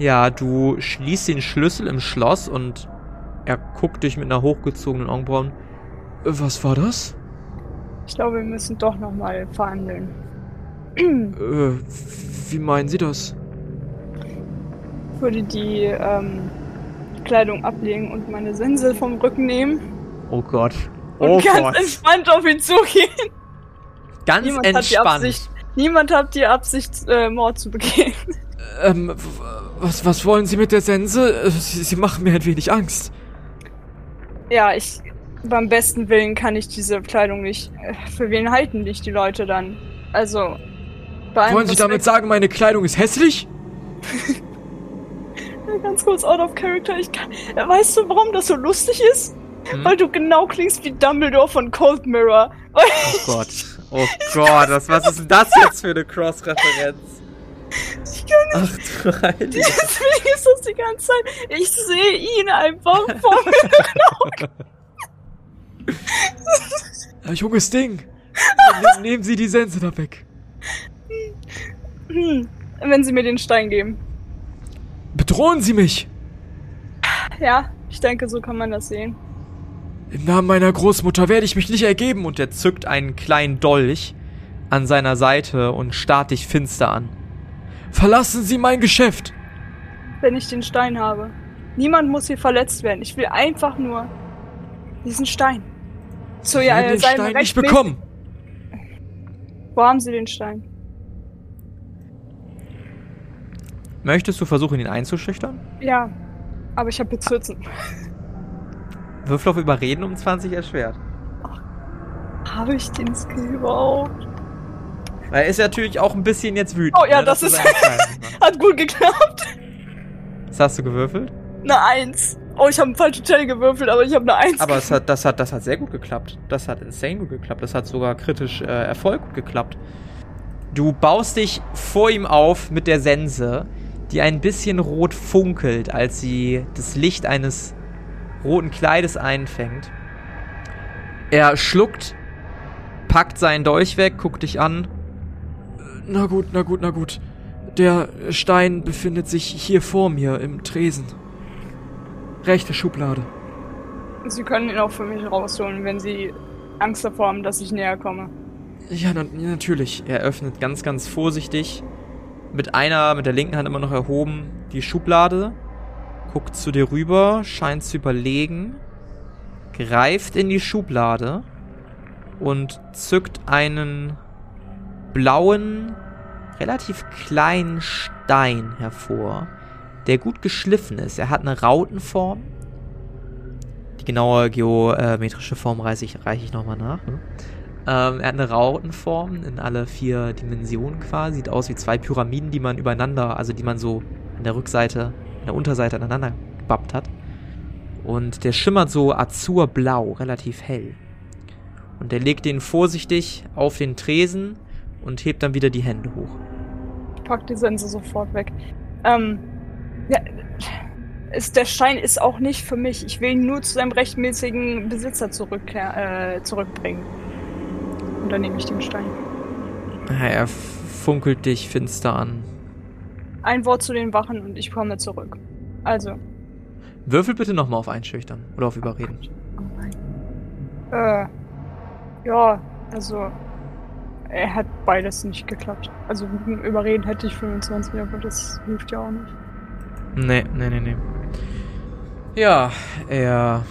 Ja, du schließt den Schlüssel im Schloss und er guckt dich mit einer hochgezogenen Augenbrauen. Was war das? Ich glaube, wir müssen doch nochmal verhandeln. Äh, wie meinen Sie das? Ich würde die ähm, Kleidung ablegen und meine Sense vom Rücken nehmen Oh Gott. und Oh ganz Gott. entspannt auf ihn zugehen. Ganz Niemand hat entspannt. Absicht, niemand hat die Absicht, äh, Mord zu begehen. Ähm, w- was, was wollen Sie mit der Sense? Äh, Sie, Sie machen mir ein wenig Angst. Ja, ich. Beim besten Willen kann ich diese Kleidung nicht. äh, Für wen halten dich die Leute dann? Also. Bei allem Wollen Sie damit sagen, meine Kleidung ist hässlich? Ganz kurz out of character. Ich kann. Äh, Weißt du, warum das so lustig ist? Hm? Weil du genau klingst wie Dumbledore von Cold Mirror. Oh Gott. Oh Gott, was, was ist denn das jetzt für eine Cross-Referenz? Ich kann nicht. Ach du. Deswegen ist das die ganze Zeit. Ich sehe ihn einfach vor mir. Ja, junges Ding. Ne- Nehmen Sie die Sense da weg. Wenn sie mir den Stein geben. Bedrohen Sie mich! Ja, ich denke, so kann man das sehen. Im Namen meiner Großmutter werde ich mich nicht ergeben und Und er zückt einen kleinen Dolch an seiner Seite und starrt dich finster an. Verlassen Sie mein Geschäft. Wenn ich den Stein habe. Niemand muss hier verletzt werden. Ich will einfach nur diesen Stein. Zu Sie ja, werden den seinem Stein nicht bekommen. Wo haben sie den Stein? Möchtest du versuchen, ihn einzuschüchtern? Ja, aber ich habe Bezirzen. Würfel auf Überreden um 20 erschwert. Habe ich den Skill überhaupt? Er ist natürlich auch ein bisschen jetzt wütend. Oh ja, ne, das dass du ist- machst. Hat gut geklappt. Was hast du gewürfelt? Eine Eins. Oh, ich habe eine falsche Stelle gewürfelt, aber ich habe eine Eins. Aber es hat, das, hat, das hat sehr gut geklappt. Das hat insane gut geklappt. Das hat sogar kritisch äh, Erfolg gut geklappt. Du baust dich vor ihm auf mit der Sense, die ein bisschen rot funkelt, als sie das Licht eines roten Kleides einfängt. Er schluckt, packt seinen Dolch weg, guckt dich an. Na gut, na gut, na gut. Der Stein befindet sich hier vor mir im Tresen. Rechte Schublade. Sie können ihn auch für mich rausholen, wenn sie Angst davor haben, dass ich näher komme. Ja, na, natürlich. Er öffnet ganz, ganz vorsichtig, mit einer, mit der linken Hand immer noch erhoben, die Schublade, guckt zu dir rüber, scheint zu überlegen, greift in die Schublade und zückt einen blauen, relativ kleinen Stein hervor, der gut geschliffen ist. Er hat eine Rautenform. Die genaue geometrische Form reiche ich, reiche ich nochmal nach. Ne? Ähm, er hat eine Rautenform in alle vier Dimensionen quasi. Sieht aus wie zwei Pyramiden, die man übereinander, also die man so an der Rückseite, an der Unterseite aneinander gebappt hat. Und der schimmert so azurblau, relativ hell. Und er legt den vorsichtig auf den Tresen, und hebt dann wieder die Hände hoch. Ich pack die Sense sofort weg. Ähm, ja, ist, der Stein ist auch nicht für mich. Ich will ihn nur zu seinem rechtmäßigen Besitzer zurück, äh, zurückbringen. Und dann nehme ich den Stein. Er funkelt dich finster an. Ein Wort zu den Wachen und ich komme zurück. Also. Würfel bitte nochmal auf Einschüchtern oder auf Überreden. Oh nein. Äh. Ja, also. Er hat beides nicht geklappt. Also überreden hätte ich 25, aber das hilft ja auch nicht. Nee, nee, nee, nee. Ja, er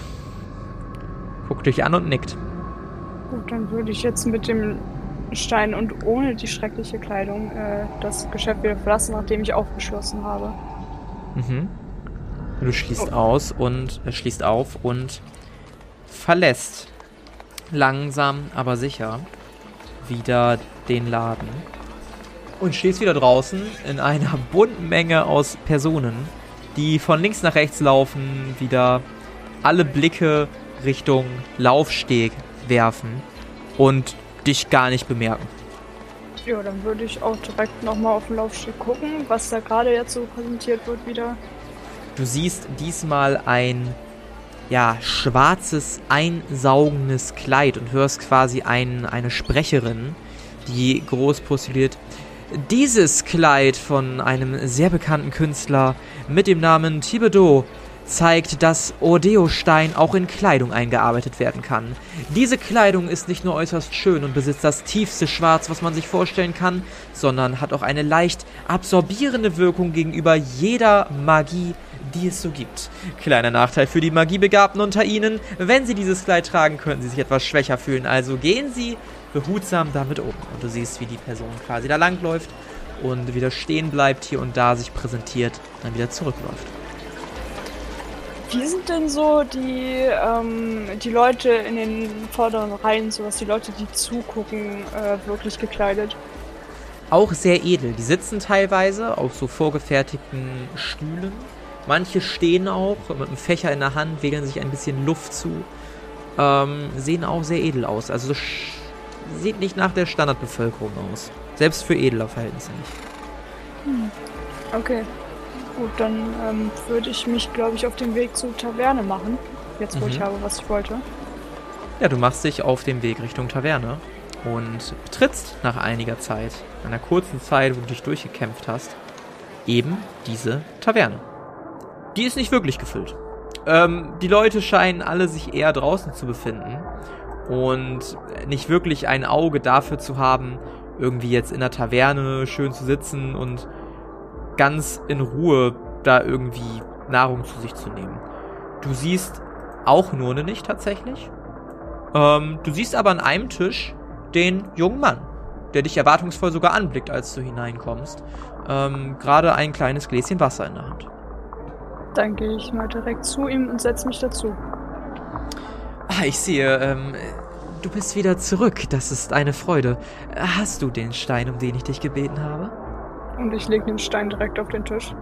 guckt dich an und nickt. Gut, dann würde ich jetzt mit dem Stein und ohne die schreckliche Kleidung äh, das Geschäft wieder verlassen, nachdem ich aufgeschlossen habe. Mhm. Du schließt oh. aus und äh, schließt auf und verlässt langsam, aber sicher wieder den Laden und stehst wieder draußen in einer bunten Menge aus Personen, die von links nach rechts laufen, wieder alle Blicke Richtung Laufsteg werfen und dich gar nicht bemerken. Ja, dann würde ich auch direkt nochmal auf den Laufsteg gucken, was da gerade jetzt so präsentiert wird wieder. Du siehst diesmal ein ja, schwarzes, einsaugendes Kleid und hörst quasi ein, eine Sprecherin, die groß postuliert. Dieses Kleid von einem sehr bekannten Künstler mit dem Namen Thibodeau zeigt, dass Ordeo-Stein auch in Kleidung eingearbeitet werden kann. Diese Kleidung ist nicht nur äußerst schön und besitzt das tiefste Schwarz, was man sich vorstellen kann, sondern hat auch eine leicht absorbierende Wirkung gegenüber jeder Magie, die es so gibt. Kleiner Nachteil für die Magiebegabten unter Ihnen, wenn Sie dieses Kleid tragen, könnten Sie sich etwas schwächer fühlen, also gehen Sie behutsam damit um. Und du siehst, wie die Person quasi da langläuft und wieder stehen bleibt hier und da, sich präsentiert, dann wieder zurückläuft. Wie sind denn so die, ähm, die Leute in den vorderen Reihen, so dass die Leute, die zugucken, äh, wirklich gekleidet? Auch sehr edel. Die sitzen teilweise auf so vorgefertigten Stühlen Manche stehen auch mit einem Fächer in der Hand, wägeln sich ein bisschen Luft zu. Ähm, sehen auch sehr edel aus. Also sieht nicht nach der Standardbevölkerung aus. Selbst für edler Verhältnisse nicht. Hm. Okay. Gut, dann ähm, würde ich mich, glaube ich, auf den Weg zur Taverne machen. Jetzt, wo mhm. ich habe, was ich wollte. Ja, du machst dich auf den Weg Richtung Taverne und betrittst nach einiger Zeit, einer kurzen Zeit, wo du dich durchgekämpft hast, eben diese Taverne die ist nicht wirklich gefüllt. Ähm, die Leute scheinen alle sich eher draußen zu befinden und nicht wirklich ein Auge dafür zu haben, irgendwie jetzt in der Taverne schön zu sitzen und ganz in Ruhe da irgendwie Nahrung zu sich zu nehmen. Du siehst auch Nurne nicht tatsächlich. Ähm, du siehst aber an einem Tisch den jungen Mann, der dich erwartungsvoll sogar anblickt, als du hineinkommst. Ähm, Gerade ein kleines Gläschen Wasser in der Hand. Dann gehe ich mal direkt zu ihm und setze mich dazu. Ah, ich sehe, ähm, du bist wieder zurück. Das ist eine Freude. Hast du den Stein, um den ich dich gebeten habe? Und ich lege den Stein direkt auf den Tisch.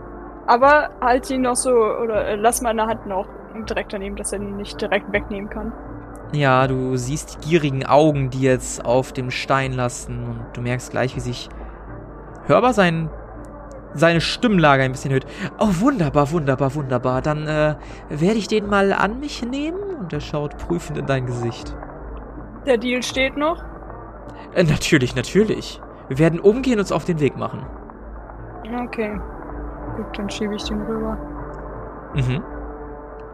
Aber halt ihn noch so, oder äh, lass meine Hand noch direkt daneben, dass er ihn nicht direkt wegnehmen kann. Ja, du siehst die gierigen Augen, die jetzt auf dem Stein lasten und du merkst gleich, wie sich hörbar sein seine Stimmlage ein bisschen erhöht. Oh, wunderbar, wunderbar, wunderbar. Dann äh, werde ich den mal an mich nehmen. Und er schaut prüfend in dein Gesicht. Der Deal steht noch? Äh, natürlich, natürlich. Wir werden umgehen und uns auf den Weg machen. Okay. Gut, dann schiebe ich den rüber. Mhm.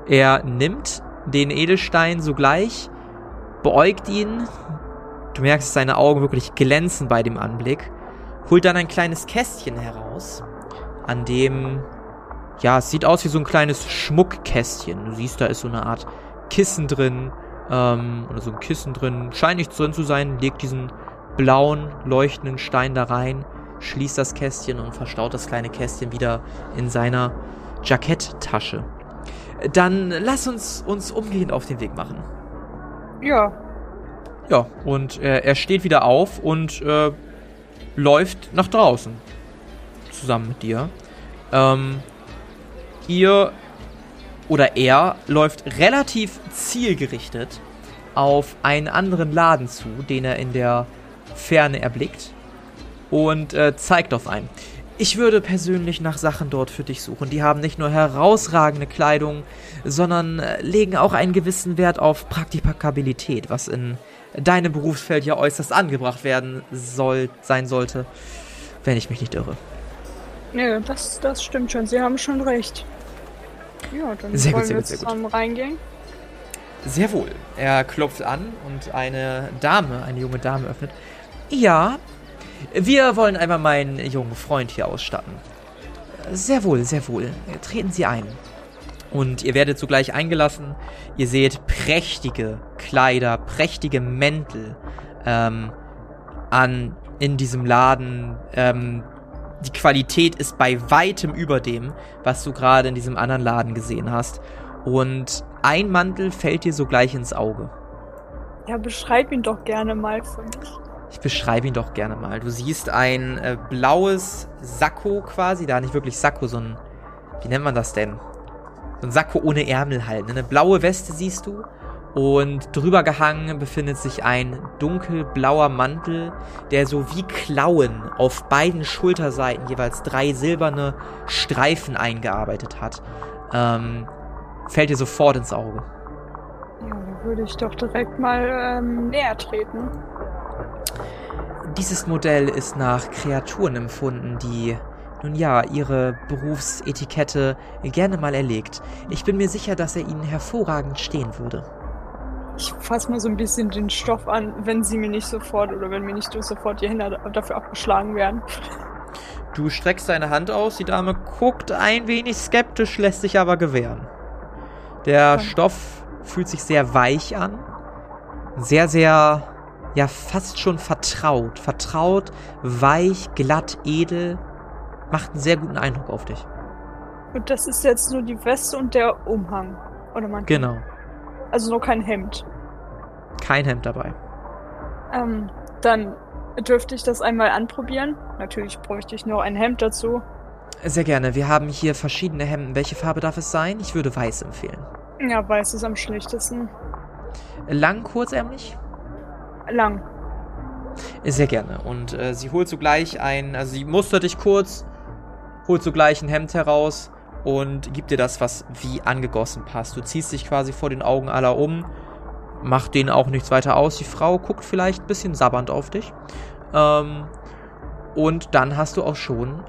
Er nimmt den Edelstein sogleich, beäugt ihn. Du merkst, dass seine Augen wirklich glänzen bei dem Anblick holt dann ein kleines Kästchen heraus, an dem, ja, es sieht aus wie so ein kleines Schmuckkästchen. Du siehst, da ist so eine Art Kissen drin, ähm, oder so ein Kissen drin, scheint nichts drin zu sein, legt diesen blauen, leuchtenden Stein da rein, schließt das Kästchen und verstaut das kleine Kästchen wieder in seiner Jacketttasche. Dann lass uns uns umgehend auf den Weg machen. Ja. Ja, und äh, er steht wieder auf und äh, läuft nach draußen. Zusammen mit dir. Ähm, ihr oder er läuft relativ zielgerichtet auf einen anderen Laden zu, den er in der Ferne erblickt. und äh, zeigt auf einen. Ich würde persönlich nach Sachen dort für dich suchen. Die haben nicht nur herausragende Kleidung, sondern äh, legen auch einen gewissen Wert auf Praktikabilität, was in deinem Berufsfeld ja äußerst angebracht werden soll, sein sollte, wenn ich mich nicht irre. Ja, das, das stimmt schon. Sie haben schon recht. Ja, dann Sehr gut, wollen sehr wir gut, sehr gut. zusammen reingehen. Sehr wohl. Er klopft an und eine Dame, eine junge Dame öffnet. Ja, wir wollen einmal meinen jungen Freund hier ausstatten. Sehr wohl, sehr wohl. Treten Sie ein. Und ihr werdet sogleich eingelassen. Ihr seht prächtige Kleider, prächtige Mäntel ähm, an in diesem Laden. Ähm, die Qualität ist bei weitem über dem, was du gerade in diesem anderen Laden gesehen hast. Und ein Mantel fällt dir sogleich ins Auge. Ja, beschreib ihn doch gerne mal für mich. Ich beschreibe ihn doch gerne mal. Du siehst ein äh, blaues Sakko quasi, da nicht wirklich Sakko, so ein, wie nennt man das denn? So ein Sakko ohne Ärmel halt. ne? Eine blaue Weste siehst du und drüber gehangen befindet sich ein dunkelblauer Mantel, der so wie Klauen auf beiden Schulterseiten jeweils drei silberne Streifen eingearbeitet hat. Ähm, fällt dir sofort ins Auge. Ja, dann würde ich doch direkt mal ähm, näher treten. Dieses Modell ist nach Kreaturen empfunden, die, nun ja, ihre Berufsetikette gerne mal erlegt. Ich bin mir sicher, dass er ihnen hervorragend stehen würde. Ich fasse mal so ein bisschen den Stoff an, wenn sie mir nicht sofort oder wenn mir nicht sofort die Hände dafür abgeschlagen werden. Du streckst deine Hand aus, die Dame guckt ein wenig skeptisch, lässt sich aber gewähren. Der Ja. Stoff fühlt sich sehr weich an. Sehr, sehr, ja, fast schon vertraut. Vertraut, weich, glatt, edel. Macht einen sehr guten Eindruck auf dich. Und das ist jetzt nur die Weste und der Umhang. Oder man Genau. Also nur kein Hemd. Kein Hemd dabei. Ähm, dann dürfte ich das einmal anprobieren. Natürlich bräuchte ich noch ein Hemd dazu. Sehr gerne. Wir haben hier verschiedene Hemden. Welche Farbe darf es sein? Ich würde weiß empfehlen. Ja, weiß ist am schlechtesten. Lang, kurzärmlich? Lang. Sehr gerne. Und äh, sie holt sogleich ein, also sie mustert dich kurz, holt sogleich ein Hemd heraus und gibt dir das, was wie angegossen passt. Du ziehst dich quasi vor den Augen aller um, macht denen auch nichts weiter aus. Die Frau guckt vielleicht ein bisschen sabbernd auf dich. Ähm, und dann hast du auch schon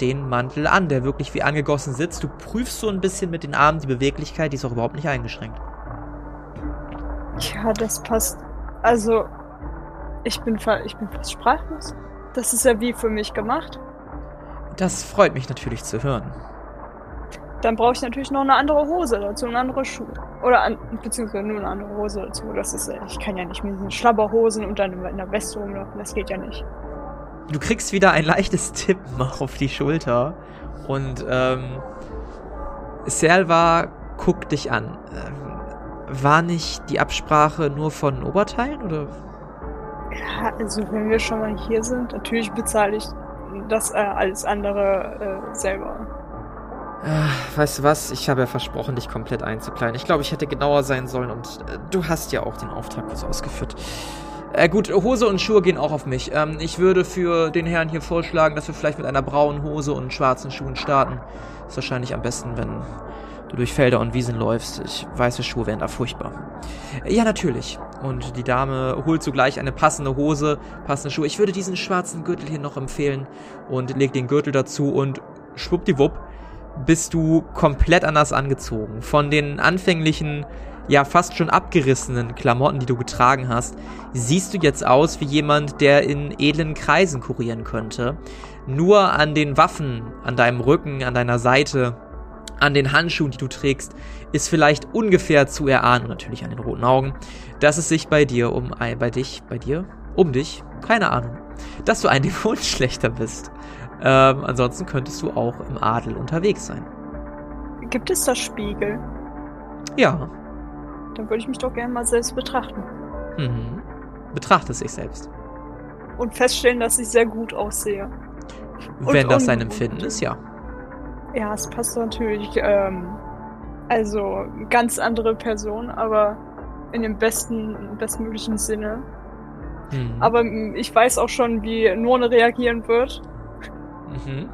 den Mantel an, der wirklich wie angegossen sitzt. Du prüfst so ein bisschen mit den Armen die Beweglichkeit, die ist auch überhaupt nicht eingeschränkt. Ja, das passt. Also, ich bin, ich bin fast sprachlos. Das ist ja wie für mich gemacht. Das freut mich natürlich zu hören. Dann brauche ich natürlich noch eine andere Hose dazu, und andere Schuhe. Oder an, beziehungsweise nur eine andere Hose dazu. Das ist, äh, ich kann ja nicht mit diesen Schlabberhosen und dann in einer Weste rumlaufen. Das geht ja nicht. Du kriegst wieder ein leichtes Tippen auf die Schulter. Und ähm, Selva guckt dich an. Ähm, war nicht die Absprache nur von Oberteilen oder? Ja, also wenn wir schon mal hier sind, natürlich bezahle ich das äh, alles andere äh, selber. Äh, weißt du was? Ich habe ja versprochen, dich komplett einzukleiden. Ich glaube, ich hätte genauer sein sollen und äh, du hast ja auch den Auftrag kurz ausgeführt. Äh, gut, Hose und Schuhe gehen auch auf mich. Ähm, ich würde für den Herrn hier vorschlagen, dass wir vielleicht mit einer braunen Hose und schwarzen Schuhen starten. Ist wahrscheinlich am besten, wenn du durch Felder und Wiesen läufst. Ich, weiße Schuhe wären da furchtbar. Äh, Ja, natürlich. Und die Dame holt sogleich eine passende Hose, passende Schuhe. Ich würde diesen schwarzen Gürtel hier noch empfehlen und leg den Gürtel dazu und schwuppdiwupp bist du komplett anders angezogen. Von den anfänglichen, ja fast schon abgerissenen Klamotten, die du getragen hast, siehst du jetzt aus wie jemand, der in edlen Kreisen kurieren könnte. Nur an den Waffen, an deinem Rücken, an deiner Seite, an den Handschuhen, die du trägst, ist vielleicht ungefähr zu erahnen, und natürlich an den roten Augen, dass es sich bei dir um ein, bei dich, bei dir, um dich, keine Ahnung, dass du ein Dämon schlechter bist. Ähm, ansonsten könntest du auch im Adel unterwegs sein. Gibt es da Spiegel? Ja. Dann würde ich mich doch gerne mal selbst betrachten. Mhm. Betrachte sich selbst. Und feststellen, dass ich sehr gut aussehe. Und Wenn das dein Empfinden ist, ja. Ja, es passt natürlich. Ähm, also ganz andere Person, aber in dem besten, bestmöglichen Sinne. Mhm. Aber mm, ich weiß auch schon, wie Nurne reagieren wird. Mhm.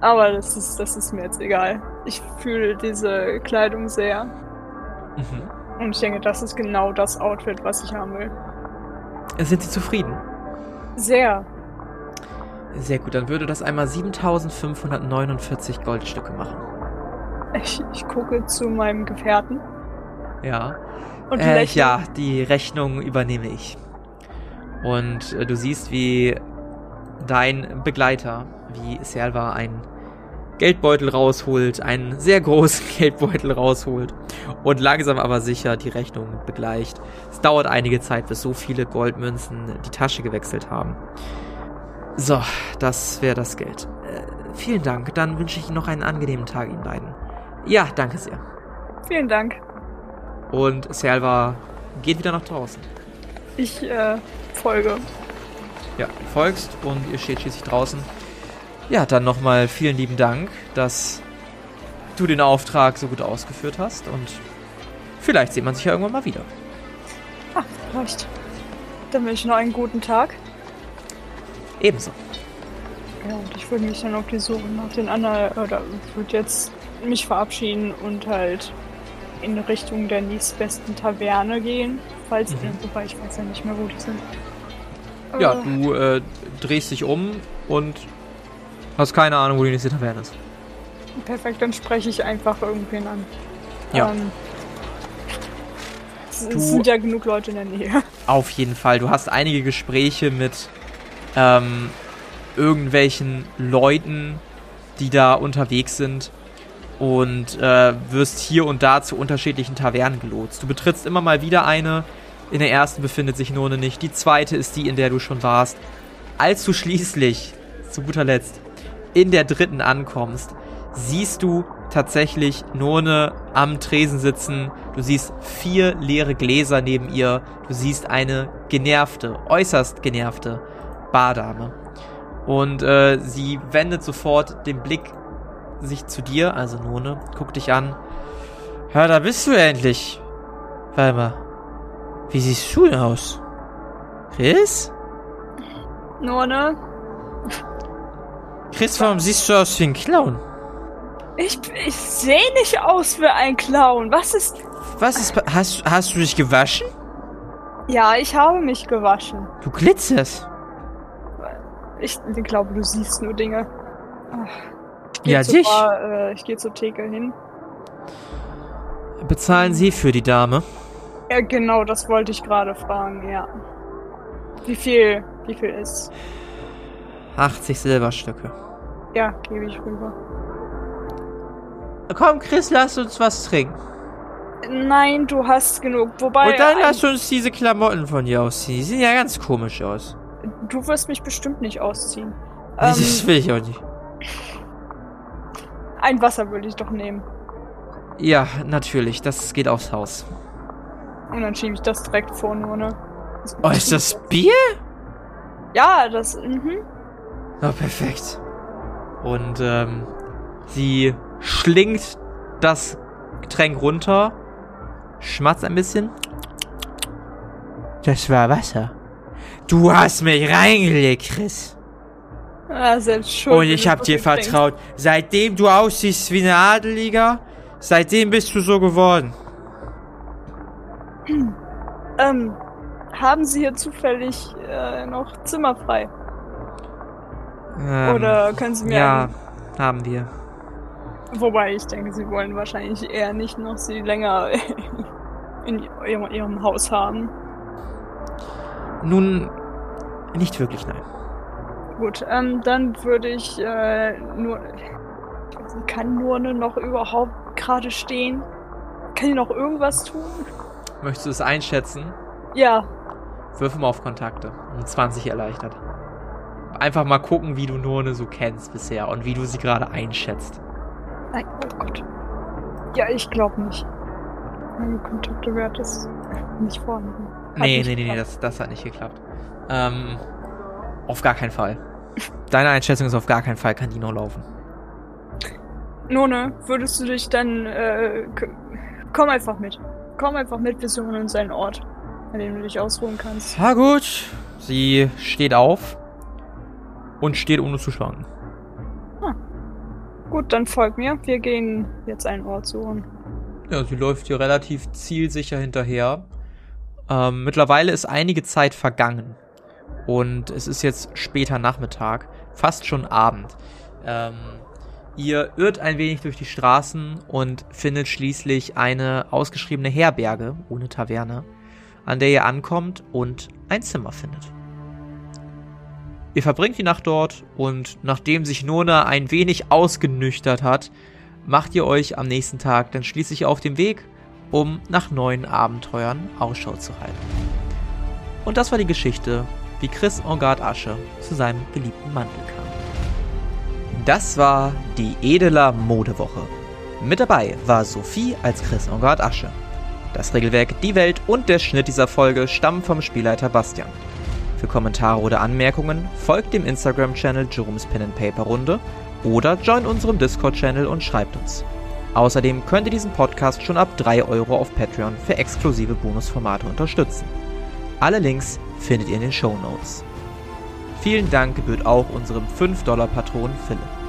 Aber das ist, das ist mir jetzt egal. Ich fühle diese Kleidung sehr. Mhm. Und ich denke, das ist genau das Outfit, was ich haben will. Sind Sie zufrieden? Sehr. Sehr gut, dann würde das einmal 7549 Goldstücke machen. Ich, ich gucke zu meinem Gefährten Ja. und Äh, ja, die Rechnung übernehme ich. Und äh, du siehst, wie dein Begleiter, wie Selva, einen Geldbeutel rausholt, einen sehr großen Geldbeutel rausholt und langsam aber sicher die Rechnung begleicht. Es dauert einige Zeit, bis so viele Goldmünzen die Tasche gewechselt haben. So, das wäre das Geld. Äh, vielen Dank, dann wünsche ich Ihnen noch einen angenehmen Tag Ihnen beiden. Ja, danke sehr. Vielen Dank. Und Selva geht wieder nach draußen. Ich äh, folge. Ja, du folgst und ihr steht schließlich draußen. Ja, dann nochmal vielen lieben Dank, dass du den Auftrag so gut ausgeführt hast und vielleicht sieht man sich ja irgendwann mal wieder. Ah, vielleicht. Dann wünsche ich noch einen guten Tag. Ebenso. Ja, und ich würde mich dann auf die Suche nach den anderen, oder würde jetzt mich verabschieden und halt in Richtung der nächstbesten Taverne gehen. Falls, Mhm. wobei ich weiß ja nicht mehr, wo die sind. Ja, Äh, du äh, drehst dich um und hast keine Ahnung, wo die nächste Taverne ist. Perfekt, dann spreche ich einfach irgendwen an. Ja. Ähm, es, Du- es sind ja genug Leute in der Nähe. Auf jeden Fall. Du hast einige Gespräche mit ähm, irgendwelchen Leuten, die da unterwegs sind und äh, wirst hier und da zu unterschiedlichen Tavernen gelotst. Du betrittst immer mal wieder eine. In der ersten befindet sich None nicht. Die zweite ist die, in der du schon warst. Als du schließlich, zu guter Letzt, in der dritten ankommst, siehst du tatsächlich None am Tresen sitzen. Du siehst vier leere Gläser neben ihr. Du siehst eine genervte, äußerst genervte Bardame. Und äh, sie wendet sofort den Blick sich zu dir, also None, guckt dich an. Ja, da bist du endlich. Warte mal. Wie siehst du denn aus? Chris? Nur, ne? Chris, warum siehst du aus wie ein Clown? Ich, ich sehe nicht aus wie ein Clown. Was ist. Was ist. Hast, hast du dich gewaschen? Ja, ich habe mich gewaschen. Du glitzerst. Ich glaube, du siehst nur Dinge. Ja, dich. Bar, äh, ich gehe zur Theke hin. Bezahlen Sie für die Dame? Ja, genau, das wollte ich gerade fragen, ja. Wie viel, wie viel ist? 80 Silberstücke. Ja, gebe ich rüber. Komm, Chris, lass uns was trinken. Nein, du hast genug. Wobei, Und dann lass uns diese Klamotten von dir ausziehen. Die sehen ja ganz komisch aus. Du wirst mich bestimmt nicht ausziehen. das Ähm, will ich auch nicht. ein Wasser würde ich doch nehmen. Ja, natürlich. Das geht aufs Haus. Und dann schiebe ich das direkt vor nur, ne? Oh, ist das Bier? Ja, das, mhm. Oh, perfekt. Und ähm, sie schlingt das Getränk runter, schmatzt ein bisschen. Das war Wasser. Du hast mich reingelegt, Chris. Ja, selbst schuld. Und ich hab dir vertraut. Seitdem du aussiehst wie ein Adeliger, seitdem bist du so geworden. Ähm, haben Sie hier zufällig äh, noch Zimmer frei? Ähm, Oder können Sie mir Ja, ein- haben wir. Wobei ich denke, Sie wollen wahrscheinlich eher nicht noch Sie länger in ihrem Haus haben. Nun, nicht wirklich, nein. Gut, ähm, dann würde ich äh, nur. Kann Nurne noch überhaupt gerade stehen? Kann die noch irgendwas tun? Möchtest du es einschätzen? Ja, Wirf mal auf Kontakte. Um 20 erleichtert. Einfach mal gucken, wie du Nurne so kennst bisher und wie du sie gerade einschätzt. Nein, oh Gott. Ja, ich glaube nicht. Meine Kontaktewert ist nicht vorhanden. Hat Nee, nicht nee, nee, nee, geklappt. das, das hat nicht geklappt. Ähm, auf gar keinen Fall. Deine Einschätzung ist auf gar keinen Fall, kann die noch laufen. None, würdest du dich dann, äh, komm einfach mit. Komm einfach mit, wir suchen uns einen Ort. an dem du dich ausruhen kannst. Na gut. Sie steht auf und steht ohne zu schwanken. Gut, dann folg mir. Wir gehen jetzt einen Ort suchen. Ja, sie läuft hier relativ zielsicher hinterher. Ähm, mittlerweile ist einige Zeit vergangen. Und es ist jetzt später Nachmittag, fast schon Abend. Ähm, ihr irrt ein wenig durch die Straßen und findet schließlich eine ausgeschriebene Herberge ohne Taverne, an der ihr ankommt und ein Zimmer findet. Ihr verbringt die Nacht dort und nachdem sich Nona ein wenig ausgenüchtert hat, macht ihr euch am nächsten Tag dann schließlich auf den Weg, um nach neuen Abenteuern Ausschau zu halten. Und das war die Geschichte, wie Chris Engard Asche zu seinem geliebten Mantel kam. Das war die Edeler Modewoche. Mit dabei war Sophie als Chris Engard Asche. Das Regelwerk, die Welt und der Schnitt dieser Folge stammen vom Spielleiter Bastian. Für Kommentare oder Anmerkungen folgt dem Instagram-Channel Jerome's Pen and Paper Runde oder join unserem Discord-Channel und schreibt uns. Außerdem könnt ihr diesen Podcast schon ab 3 Euro auf Patreon für exklusive Bonusformate unterstützen. Alle Links findet ihr in den Show Notes. Vielen Dank gebührt auch unserem 5-Dollar-Patron Philipp.